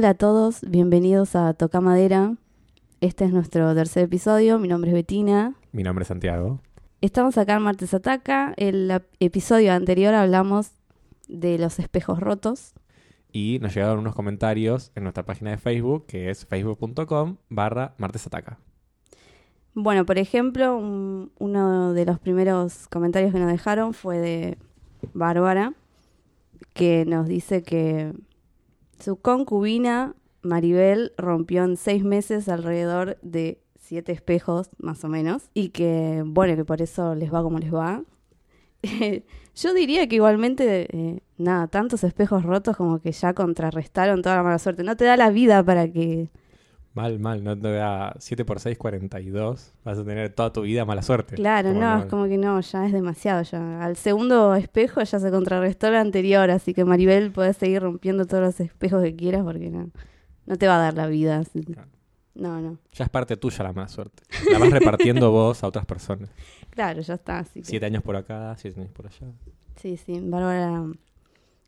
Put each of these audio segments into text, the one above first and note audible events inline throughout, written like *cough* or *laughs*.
Hola a todos, bienvenidos a Toca Madera. Este es nuestro tercer episodio. Mi nombre es Betina. Mi nombre es Santiago. Estamos acá en Martes Ataca. El episodio anterior hablamos de los espejos rotos. Y nos llegaron unos comentarios en nuestra página de Facebook, que es facebook.com barra martesataca. Bueno, por ejemplo, un- uno de los primeros comentarios que nos dejaron fue de Bárbara, que nos dice que su concubina Maribel rompió en seis meses alrededor de siete espejos, más o menos, y que, bueno, que por eso les va como les va. *laughs* Yo diría que igualmente, eh, nada, tantos espejos rotos como que ya contrarrestaron toda la mala suerte. No te da la vida para que Mal, mal, no te da 7 por 6, 42. Vas a tener toda tu vida mala suerte. Claro, no, es como que no, ya es demasiado. ya Al segundo espejo ya se contrarrestó el anterior, así que Maribel podés seguir rompiendo todos los espejos que quieras porque no, no te va a dar la vida. así. Claro. No, no. Ya es parte tuya la mala suerte. La vas repartiendo *laughs* vos a otras personas. Claro, ya está. Así que- Siete años por acá, siete años por allá. Sí, sí. Bárbara,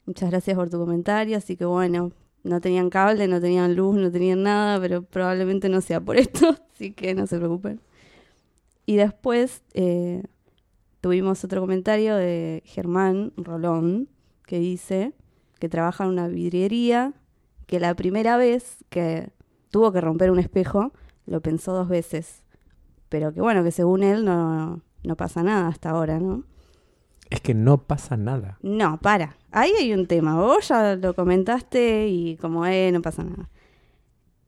muchas gracias por tu comentario. Así que bueno, no tenían cable, no tenían luz, no tenían nada, pero probablemente no sea por *laughs* esto, así que no se preocupen. Y después eh, tuvimos otro comentario de Germán Rolón, que dice que trabaja en una vidriería, que la primera vez que tuvo que romper un espejo, lo pensó dos veces. Pero que bueno, que según él no, no pasa nada hasta ahora, ¿no? Es que no pasa nada. No, para. Ahí hay un tema. Vos ya lo comentaste y como, eh, no pasa nada.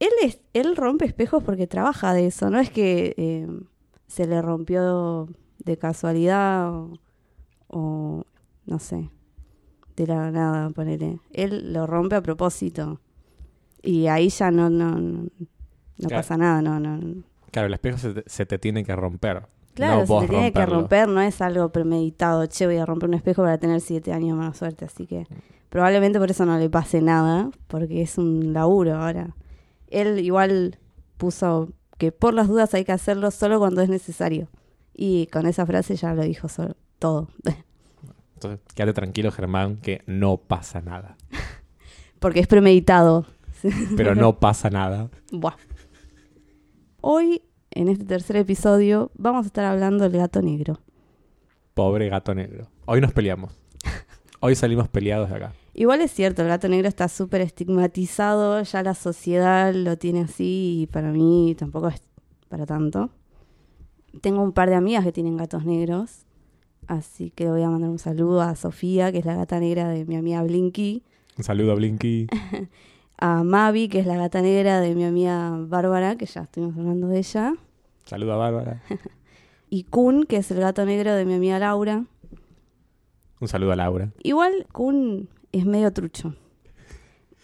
Él, es, él rompe espejos porque trabaja de eso. No es que eh, se le rompió de casualidad o, o, no sé, de la nada, ponele. Él lo rompe a propósito. Y ahí ya no, no, no, no Claro. pasa nada, no, no. Claro, el espejo se te, se te tiene que romper. Claro, no se te tiene que romper, no es algo premeditado. Che, voy a romper un espejo para tener siete años de mala suerte. Así que probablemente por eso no le pase nada, porque es un laburo ahora. Él igual puso que por las dudas hay que hacerlo solo cuando es necesario. Y con esa frase ya lo dijo solo, todo. *laughs* Entonces, quédate tranquilo, Germán, que no pasa nada. *laughs* porque es premeditado. Pero no *laughs* pasa nada. Buah. Hoy, en este tercer episodio, vamos a estar hablando del gato negro. Pobre gato negro. Hoy nos peleamos. Hoy salimos peleados de acá. Igual es cierto, el gato negro está súper estigmatizado, ya la sociedad lo tiene así y para mí tampoco es para tanto. Tengo un par de amigas que tienen gatos negros, así que le voy a mandar un saludo a Sofía, que es la gata negra de mi amiga Blinky, Un saludo a Blinky. *laughs* a Mavi, que es la gata negra de mi amiga Bárbara, que ya estuvimos hablando de ella, Saludo a Bárbara. *laughs* y Kun, que es el gato negro de mi amiga Laura. Un saludo a Laura. Igual Kun es medio trucho.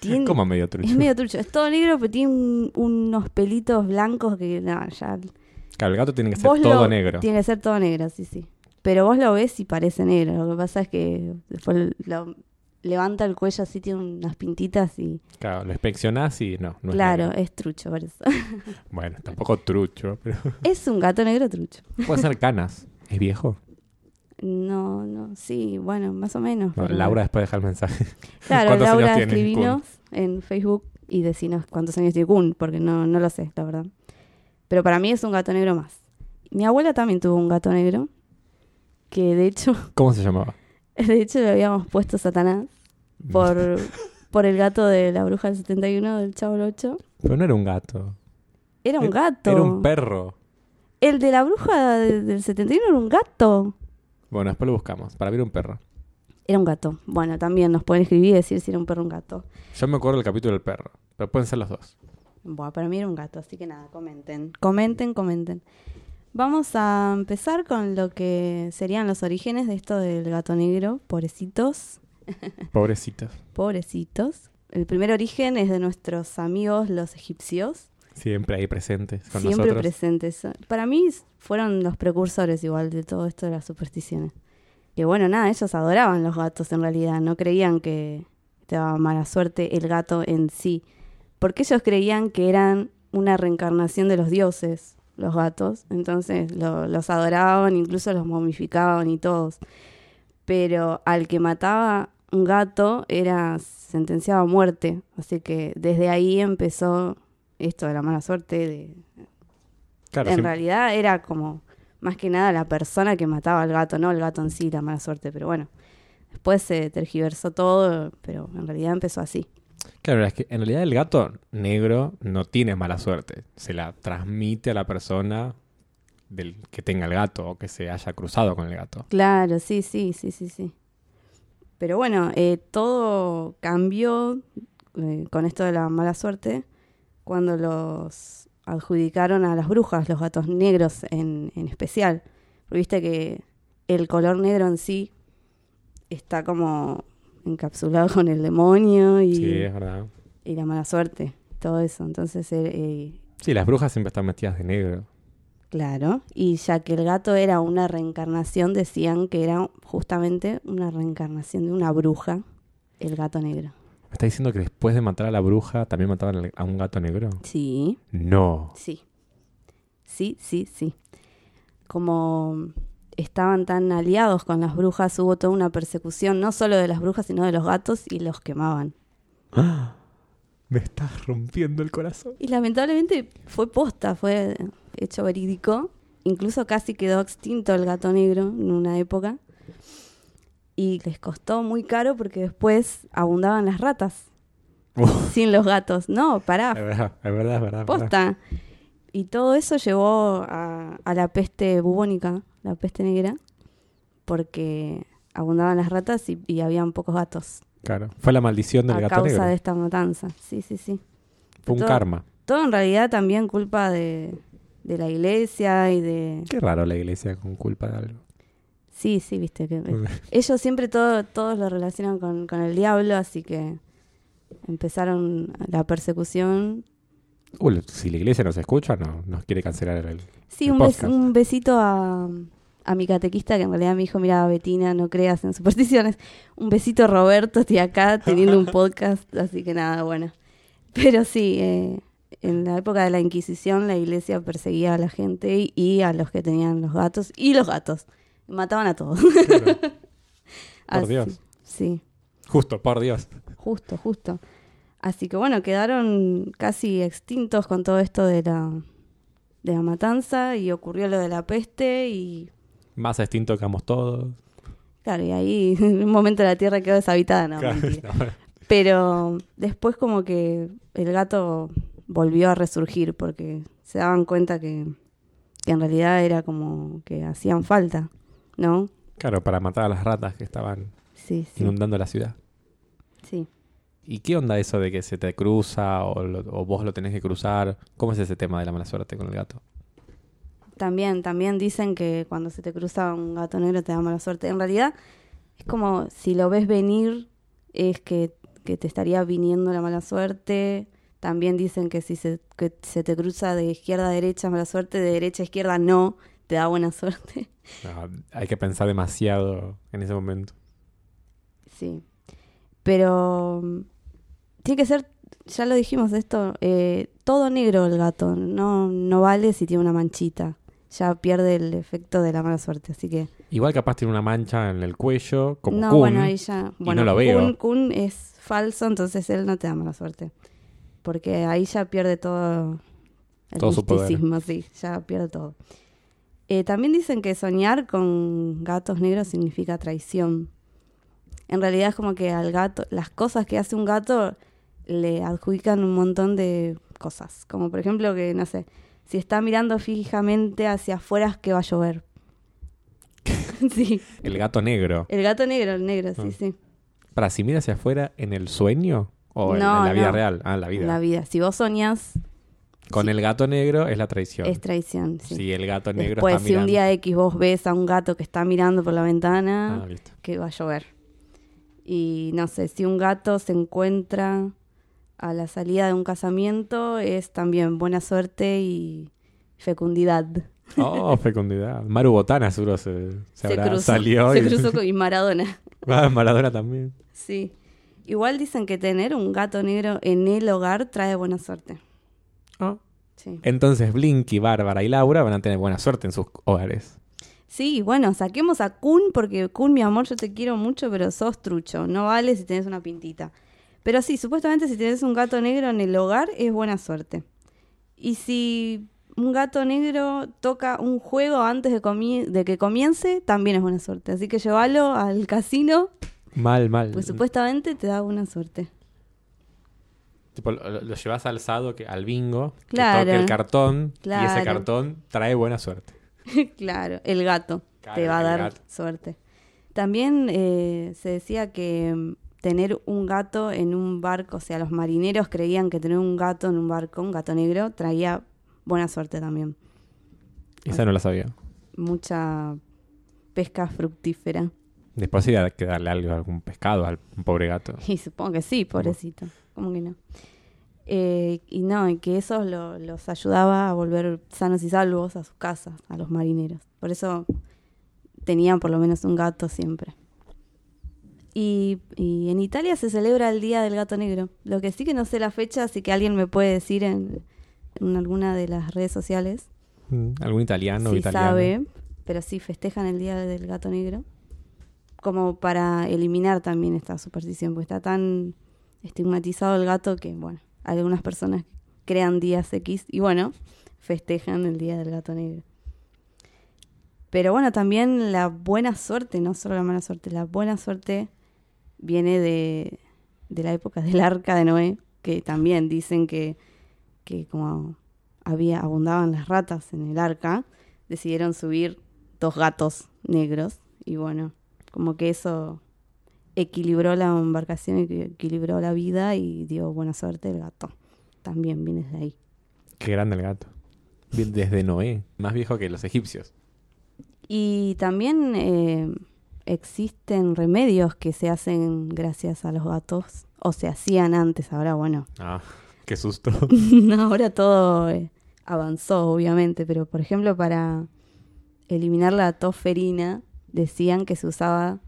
Tiene- Como medio trucho. Es medio trucho. Es todo negro, pero tiene un- unos pelitos blancos que, nada, ya. Claro, el gato tiene que ser Vos todo lo- negro. Tiene que ser todo negro, sí, sí. Pero vos lo ves y parece negro. Lo que pasa es que después lo levanta el cuello así, tiene unas pintitas y. Claro, lo inspeccionás y no, claro, es trucho por eso. *laughs* Bueno, tampoco trucho, pero *laughs* es un gato negro trucho. *laughs* puede ser canas. ¿Es viejo? No, no, sí, bueno, más o menos. No, pero- Laura después deja el mensaje. Claro, ¿Cuántos años Laura, escribinos en Facebook y decinos cuántos años tiene Kun, porque no, no lo sé, la verdad. Pero para mí es un gato negro más. Mi abuela también tuvo un gato negro, que de hecho, ¿Cómo se llamaba? *laughs* de hecho le habíamos puesto Satanás por, *laughs* por el gato de la bruja del 71 del Chavo del 8. Pero no era un gato. Era un Era- gato. Era un perro. El de la bruja de- del 71 era un gato. Bueno, después lo buscamos. Para mí era un perro. Era un gato. Bueno, también nos pueden escribir y decir si era un perro o un gato. Yo me acuerdo del capítulo del perro. Pero pueden ser los dos. Bueno, para mí era un gato, así que nada, comenten. Comenten, comenten. Vamos a empezar con lo que serían los orígenes de esto del gato negro, pobrecitos, *laughs* Pobrecitos. pobrecitos. El primer origen es de nuestros amigos los egipcios, Siempre ahí presentes con siempre nosotros. presentes. Para mí fueron los precursores igual de todo esto de las supersticiones. Que bueno, nada, ellos adoraban los gatos en realidad, no creían que te daba mala suerte el gato en sí, porque ellos creían que eran una reencarnación de los dioses, los gatos, entonces lo- los adoraban, incluso los momificaban y todos. Pero al que mataba un gato era sentenciado a muerte. Así que desde ahí empezó esto de la mala suerte. De... Claro, en sí. realidad era como más que nada la persona que mataba al gato, no el gato en sí, la mala suerte. Pero bueno, después se tergiversó todo, pero en realidad empezó así. Claro, es que en realidad el gato negro no tiene mala suerte. Se la transmite a la persona del que tenga el gato o que se haya cruzado con el gato. Claro, sí, sí, sí, sí, sí. Pero bueno, eh, todo cambió eh, con esto de la mala suerte cuando los adjudicaron a las brujas, los gatos negros en, en especial. Viste que el color negro en sí está como encapsulado *laughs* con el demonio y, Sí, es verdad. y la mala suerte, todo eso. Entonces, eh, eh, Sí, las brujas siempre están vestidas de negro. Claro, y ya que el gato era una reencarnación, decían que era justamente una reencarnación de una bruja, el gato negro. ¿Me está diciendo que después de matar a la bruja también mataban a un gato negro? Sí, No. sí. Sí, sí, sí. Como estaban tan aliados con las brujas, hubo toda una persecución, no solo de las brujas, sino de los gatos, y los quemaban. *gasps* Me estás rompiendo el corazón. Y lamentablemente fue posta, fue hecho verídico. Incluso casi quedó extinto el gato negro en una época. Y les costó muy caro porque después abundaban las ratas Uf, sin los gatos. No, pará, es verdad, es verdad. es verdad. posta. Y todo eso llevó a, a la peste bubónica, la peste negra, porque abundaban las ratas y, y habían pocos gatos Claro. Fue la maldición del a gato causa negro. de esta matanza. Sí, sí, sí. Fue un todo- karma. Todo en realidad también culpa de, de la iglesia y de... Qué raro la iglesia con culpa de algo. Sí, sí, viste que *laughs* ellos siempre todo, todos lo relacionan con, con el diablo, así que empezaron la persecución. Uy, si la iglesia nos escucha, no nos quiere cancelar el... Sí, un, bes- un besito a, a mi catequista que en realidad me dijo, mira, Betina, no creas en supersticiones. Un besito Roberto, estoy acá teniendo un *laughs* podcast, así que nada, bueno. Pero sí, eh, en la época de la Inquisición la iglesia perseguía a la gente y, y a los que tenían los gatos y los gatos. Mataban a todos. Claro. *laughs* Por Dios. Sí. Justo, por Dios. Justo, justo. Así que bueno, quedaron casi extintos con todo esto de la, de la matanza y ocurrió lo de la peste y Más extinto que ambos todos. claro, y ahí *laughs* en un momento la tierra quedó deshabitada, no, Claro, mentira. no. *laughs* Pero después como que el gato volvió a resurgir porque se daban cuenta que, que en realidad era como que hacían falta, ¿no? Claro, para matar a las ratas que estaban Sí, sí, inundando la ciudad. ¿Y qué onda eso de que se te cruza o, lo- o vos lo tenés que cruzar? ¿Cómo es ese tema de la mala suerte con el gato? También, también dicen que cuando se te cruza un gato negro te da mala suerte. En realidad es como si lo ves venir, es que, que te estaría viniendo la mala suerte. También dicen que si se, que se te cruza de izquierda a derecha mala suerte, de derecha a izquierda no, te da buena *laughs* suerte. No, hay que pensar demasiado en ese momento. Sí. Pero tiene que ser, ya lo dijimos esto, eh, todo negro el gato. No, no vale si tiene una manchita. Ya pierde el efecto de la mala suerte. Así que Igual capaz tiene una mancha en el cuello, como no, Kun. bueno, ahí ya. y Bueno, no lo veo. Kun, Kun es falso, entonces él no te da mala suerte. Porque ahí ya pierde todo el Todo su poder. misticismo, sí, ya pierde todo. Eh, también dicen que soñar con gatos negros significa traición. En realidad es como que al gato, las cosas que hace un gato le adjudican un montón de cosas. Como por ejemplo que, no sé, si está mirando fijamente hacia afuera es que va a llover. *laughs* sí, El gato negro. el gato negro, el negro, sí, Ah. sí. Para si mira hacia afuera en el sueño o en, No, en la vida no. real. Ah, en la vida. En la vida. Si vos soñás, Con el gato negro es la traición. es traición. Sí. Si el gato negro Después, está si un mirando. día X vos ves a un gato que está mirando por la ventana, Ah, que va a llover. Y no sé, si un gato se encuentra a la salida de un casamiento, es también buena suerte y fecundidad. Oh, fecundidad. Maru Botana seguro se, se habrá salió. se y- cruzó *laughs* con y Maradona. Ah, Maradona también. Sí. Igual dicen que tener un gato negro en el hogar trae buena suerte. Ah. Sí. Entonces Blinky, Bárbara y Laura van a tener buena suerte en sus hogares. Sí, bueno, saquemos a Kun porque Kun, mi amor, yo te quiero mucho, pero sos trucho. No vale si tenés una pintita. Pero sí, supuestamente si tenés un gato negro en el hogar es buena suerte. Y si un gato negro toca un juego antes de, que comience, también es buena suerte. Así que llévalo al casino, Mal, mal. pues supuestamente te da buena suerte. Tipo, lo, lo llevas al sado, que, al bingo, que Claro. toque el cartón, y ese cartón trae buena suerte. *laughs* claro, el gato Claro, te va a dar gato. suerte. También eh, se decía que mm, tener un gato en un barco, o sea, los marineros creían que tener un gato en un barco, un gato negro, traía buena suerte también. Esa no la sabía. Mucha pesca fructífera. Después iba que darle algo, algún pescado al pobre gato. *laughs* Y supongo que sí, pobrecito. ¿Cómo que no? Eh, y no, que eso lo- los ayudaba a volver sanos y salvos a sus casas, a los marineros. Por eso tenían por lo menos un gato siempre. Y, y en Italia se celebra el Día del Gato Negro. Lo que sí que no sé la fecha, así que alguien me puede decir en, en alguna de las redes sociales Mm, ¿Algún italiano si italiano? sabe, pero sí festejan el Día del Gato Negro, como para eliminar también esta superstición, porque está tan estigmatizado el gato que, bueno, algunas personas crean días X y, bueno, festejan el Día del Gato Negro. Pero bueno, también la buena suerte, no solo la mala suerte, la buena suerte viene de, de la época del arca de Noé, que también dicen que, que como había abundaban las ratas en el arca, decidieron subir dos gatos negros y bueno, como que eso equilibró la embarcación, equi- equilibró la vida y dio buena suerte el gato. También viene de ahí. Qué grande el gato. Desde Noé. Más viejo que los egipcios. Y también eh, existen remedios que se hacen gracias a los gatos, o se hacían antes, ahora bueno, Ah, qué susto. *laughs* ahora todo eh, avanzó obviamente, pero por ejemplo para eliminar la tosferina decían que se usaba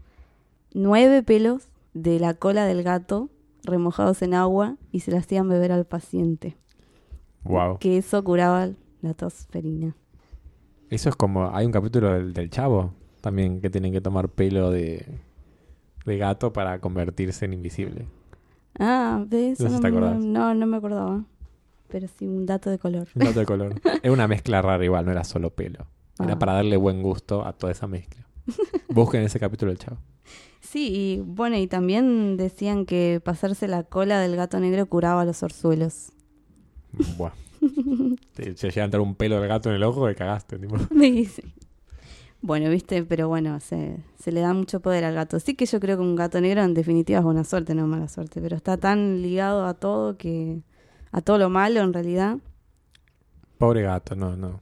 nueve pelos de la cola del gato remojados en agua y se le hacían beber al paciente, wow. que eso curaba la tosferina. Eso es como. Hay un capítulo del, del chavo también que tienen que tomar pelo de, de gato para convertirse en invisible. Ah, de eso No no, me- no, no me acordaba. Pero sí, un dato de color. Un gato de color. *laughs* es una mezcla rara igual, no era solo pelo. Era Ah. para darle buen gusto a toda esa mezcla. *laughs* Busquen ese capítulo del chavo. Sí, y bueno, y también decían que pasarse la cola del gato negro curaba los orzuelos. Buah. *laughs* Te, te llega a entrar un pelo del gato en el ojo y cagaste. tipo. *laughs* Me dice. Bueno, viste, pero bueno, se, se le da mucho poder al gato. Sí que yo creo que un gato negro en definitiva es buena suerte, no mala suerte, pero está tan ligado a todo que... a todo lo malo en realidad. Pobre gato, no, no.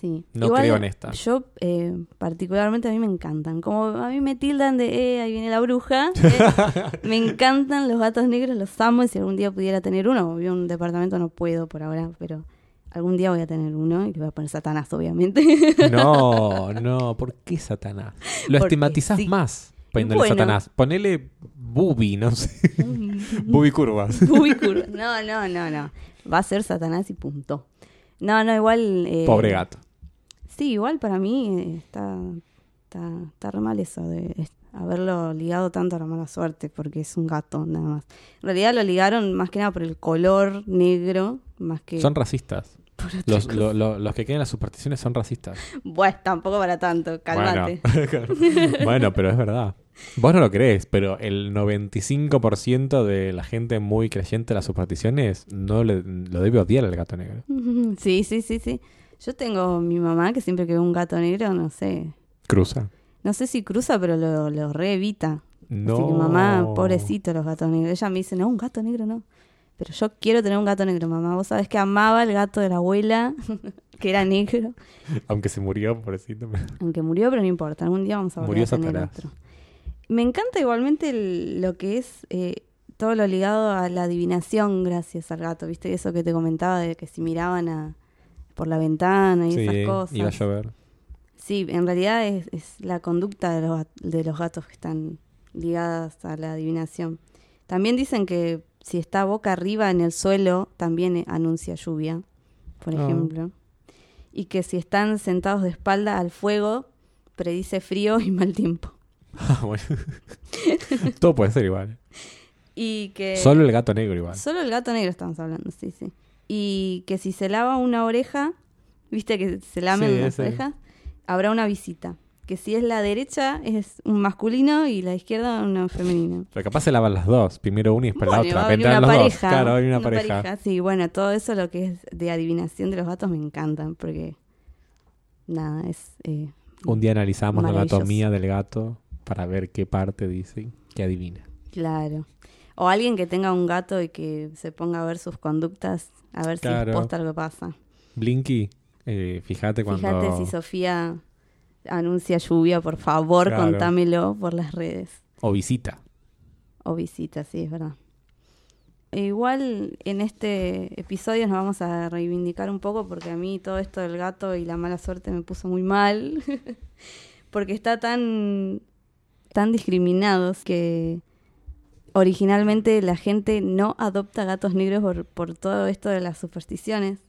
Sí. No creo en esta. Yo, eh, particularmente, a mí me encantan. Como a mí me tildan de, eh, ahí viene la bruja. *laughs* eh, me encantan los gatos negros, los amo. Y si algún día pudiera tener uno, vivo en un departamento, no puedo por ahora, pero algún día voy a tener uno y le voy a poner Satanás, obviamente. No, *laughs* no, ¿por qué Satanás? Lo Porque estigmatizás sí. más poniéndole Bueno. Satanás. Ponele Bubi, no sé. *laughs* Bubi curvas. Muy curva. No, no, no, no. Va a ser Satanás y punto. No, no, igual. eh, Pobre gato. Sí, igual para mí eh, está, está, está re mal eso de haberlo ligado tanto a la mala suerte, porque es un gato nada más. En realidad lo ligaron más que nada por el color negro, más que Son racistas. *laughs* Los, lo- lo- los que creen las supersticiones son racistas. Bueno, tampoco para tanto, cálmate. *laughs* Bueno. bueno, pero es verdad. Vos no lo crees, pero el 95% de la gente muy creyente de las supersticiones no le- lo debe odiar al gato negro. *laughs* Sí, sí, sí, sí. Yo tengo mi mamá que siempre que ve un gato negro, no sé, Cruza. no sé si cruza, pero lo, lo re evita. No. Así que mamá, pobrecito los gatos negros. Ella me dice, no, un gato negro no. Pero yo quiero tener un gato negro, mamá. Vos sabés que amaba el gato de la abuela, *laughs* que era negro. Aunque se murió, pobrecito. Aunque murió, pero no importa. Algún día vamos a volver Murió a tener otro. Me encanta igualmente el- lo que es eh, todo lo ligado a la adivinación gracias al gato. ¿Viste? Eso que te comentaba de que si miraban a, por la ventana y Sí, esas cosas. iba a llover. Sí, en realidad es, es la conducta de los, de los gatos que están ligadas a la adivinación. También dicen que si está boca arriba en el suelo, también anuncia lluvia, por Ah. ejemplo. Y que si están sentados de espalda al fuego, predice frío y mal tiempo. *laughs* Ah, bueno. *laughs* Todo puede ser igual. Y que... Solo el gato negro igual. Solo el gato negro estamos hablando, sí, sí. Y que si se lava una oreja, viste que se lamen Sí, las ese. orejas, habrá una visita. Que si es la derecha es un masculino y la izquierda una femenina. Pero capaz se lavan las dos. Primero una y después la Bueno, otra. va a una los pareja. dos. Claro, venir una, pareja. Sí, bueno, todo eso lo que es de adivinación de los gatos me encantan porque nada, es eh, Un día analizamos la anatomía del gato para ver qué parte dice que adivina. claro. O alguien que tenga un gato y que se ponga a ver sus conductas, a ver Claro. si posta lo que pasa. Blinky, eh, fíjate cuando... Fíjate si Sofía anuncia lluvia, por favor, Claro. contámelo por las redes. O visita. O visita, sí, es verdad. E igual en este episodio nos vamos a reivindicar un poco porque a mí todo esto del gato y la mala suerte me puso muy mal. *laughs* porque está tan, tan discriminados que originalmente la gente no adopta gatos negros por, por todo esto de las supersticiones.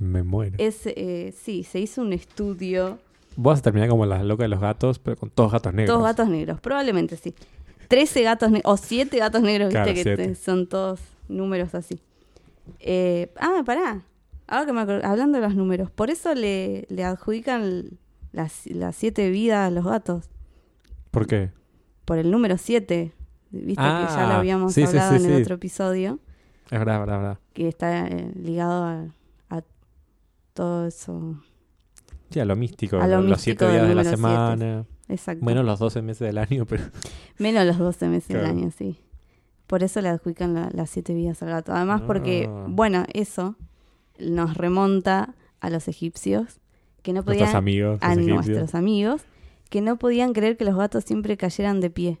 Me muero. Es, eh, sí, se hizo un estudio Vos vas a terminar como las locas de los gatos, pero con todos gatos negros. Todos gatos negros, probablemente sí. 13 gatos negros, o 7 gatos negros, viste Claro, que siete. son todos números así. Eh, ah, pará. Ahora que me acuerdo, hablando de los números, por eso le, le adjudican las, las siete vidas a los gatos. ¿Por qué? Por el número 7. Viste que ya lo Ah, habíamos sí, sí, hablado sí, en el sí. otro episodio, Es verdad, verdad, verdad. que está eh, ligado a, a todo eso. Sí, a lo místico. A lo los místico siete del días de la semana. Exacto. Bueno, los 12 meses del año, pero... *laughs* Menos los 12 meses del Claro. año, sí. Por eso le adjudican la- las siete vidas al gato. Además, porque, Ah. bueno, eso nos remonta a los egipcios, que no Nuestros podían, amigos, a egipcios. nuestros amigos, que no podían creer que los gatos siempre cayeran de pie.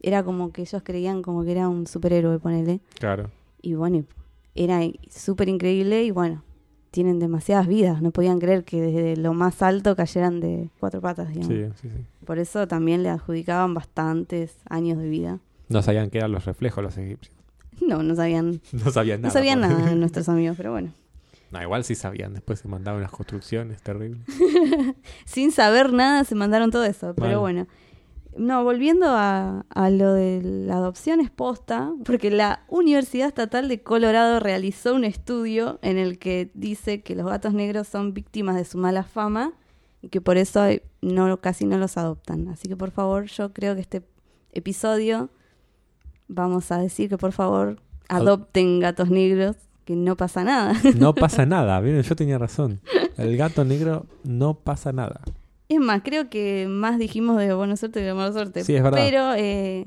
Era como que ellos creían como que era un superhéroe, ponele. Claro. Y bueno, era súper increíble y bueno, tienen demasiadas vidas. No podían creer que desde lo más alto cayeran de cuatro patas, digamos. Sí, sí, sí. Por eso también le adjudicaban bastantes años de vida. No sabían qué eran los reflejos los egipcios. No, no sabían, *laughs* No sabían nada. no sabían nada *laughs* nuestros amigos, pero bueno. No, igual sí sabían. Después se mandaban unas construcciones terribles. *laughs* Sin saber nada se mandaron todo eso, Mal. pero bueno. No, volviendo a, a lo de la adopción es posta, porque la Universidad Estatal de Colorado realizó un estudio en el que dice que los gatos negros son víctimas de su mala fama y que por eso no, casi no los adoptan. Así que por favor, yo creo que este episodio vamos a decir que por favor adopten gatos negros, que no pasa nada. *laughs* No pasa *laughs* nada. ¿vieron? Yo tenía razón. El gato negro no pasa nada. Es más, creo que más dijimos de buena suerte que de mala suerte. Sí, es verdad. Pero eh,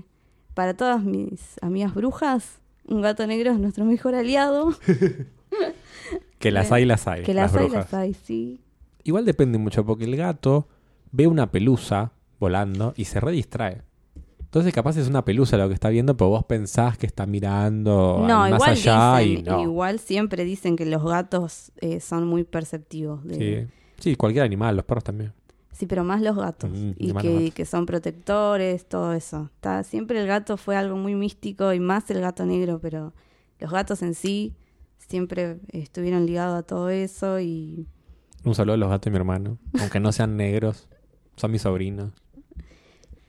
para todas mis amigas brujas, un gato negro es nuestro mejor aliado. *laughs* Que las hay, las hay. que las, hay, brujas. las hay, sí. Igual depende mucho, porque el gato ve una pelusa volando y se redistrae. Entonces capaz es una pelusa lo que está viendo, pero vos pensás que está mirando No, al más igual allá dicen, y no. igual siempre dicen que los gatos eh, son muy perceptivos. De, Sí. sí, cualquier animal, los perros también. Sí, pero más los gatos. Mm, y gatos. que son protectores, todo eso. Está, siempre el gato fue algo muy místico y más el gato negro, pero los gatos en sí siempre estuvieron ligados a todo eso y Un saludo a los gatos de mi hermano, aunque no sean negros, son mis sobrinos.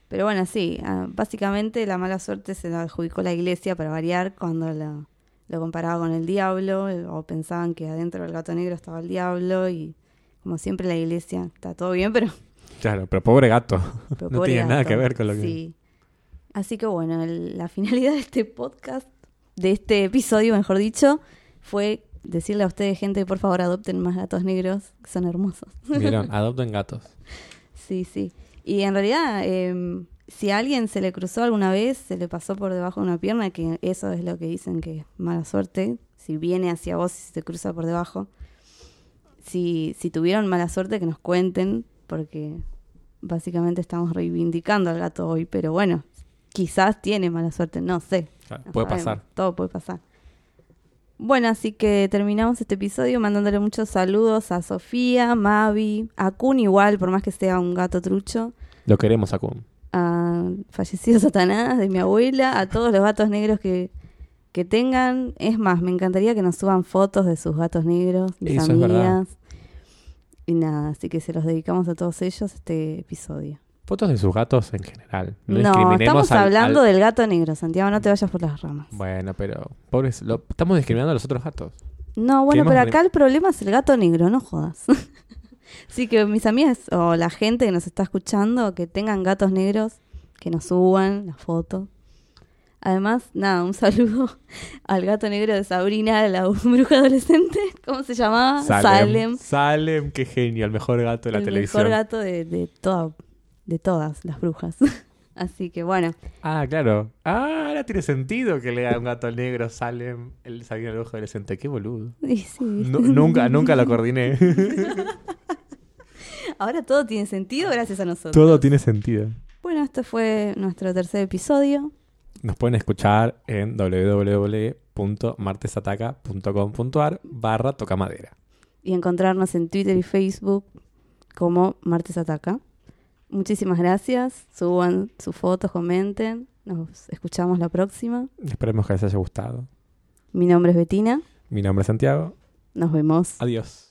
Pero bueno, sí, ah, básicamente la mala suerte se la adjudicó la iglesia para variar cuando lo, lo comparaba con el diablo eh, o pensaban que adentro del gato negro estaba el diablo y como siempre la iglesia está todo bien, pero, Claro, pero pobre gato. *laughs* pero No pobre tiene nada que ver con lo que- Sí. Así que bueno, el- la finalidad de este podcast, de este episodio, mejor dicho, fue decirle a ustedes, gente, por favor adopten más gatos negros, que son hermosos. Vieron, *laughs* adopten gatos. Sí, sí. Y en realidad, eh, si a alguien se le cruzó alguna vez, se le pasó por debajo de una pierna, que eso es lo que dicen que es mala suerte, si viene hacia vos y se cruza por debajo. Si, si tuvieron mala suerte, que nos cuenten, porque básicamente estamos reivindicando al gato hoy, pero bueno, quizás tiene mala suerte, no sé. Claro, puede sabemos, pasar. Todo puede pasar. Bueno, así que terminamos este episodio mandándole muchos saludos a Sofía, Mavi, a Kun igual, por más que sea un gato trucho, Lo queremos, Akun. a fallecido Satanás, de mi abuela, a todos los gatos negros que, que tengan. Es más, me encantaría que nos suban fotos de sus gatos negros, verdad. amigas. Y nada, así que se los dedicamos a todos ellos este episodio. Fotos de sus gatos en general. No, No, estamos al- hablando al- del gato negro, Santiago, no te vayas por las ramas. Bueno, pero pobres, lo- estamos discriminando a los otros gatos. No, bueno, pero acá el problema es el gato negro, no jodas. *laughs* Así que mis amigas o la gente que nos está escuchando, que tengan gatos negros, que nos suban la foto. Además, nada, un *laughs* saludo al gato negro de Sabrina, la *laughs* bruja adolescente. ¿Cómo se llamaba? Salem. Salem, qué genio, el mejor gato de la el televisión. mejor gato de, de, toda- de todas las brujas. *laughs* Así que bueno, Ah, claro. Ah, ahora tiene sentido que le haga un gato negro Salem, el Salem el ojo adolescente. Qué boludo. sí. Nunca, nunca lo coordiné. *laughs* ahora todo tiene sentido gracias a nosotros. Todo tiene sentido. Bueno, este fue nuestro tercer episodio. Nos pueden escuchar en www.martesataca.com.ar barra tocamadera. y encontrarnos en Twitter y Facebook como Martes Ataca. Muchísimas gracias. Suban sus fotos, comenten. Nos escuchamos la próxima. Esperemos que les haya gustado. Mi nombre es Betina. Mi nombre es Santiago. Nos vemos. Adiós.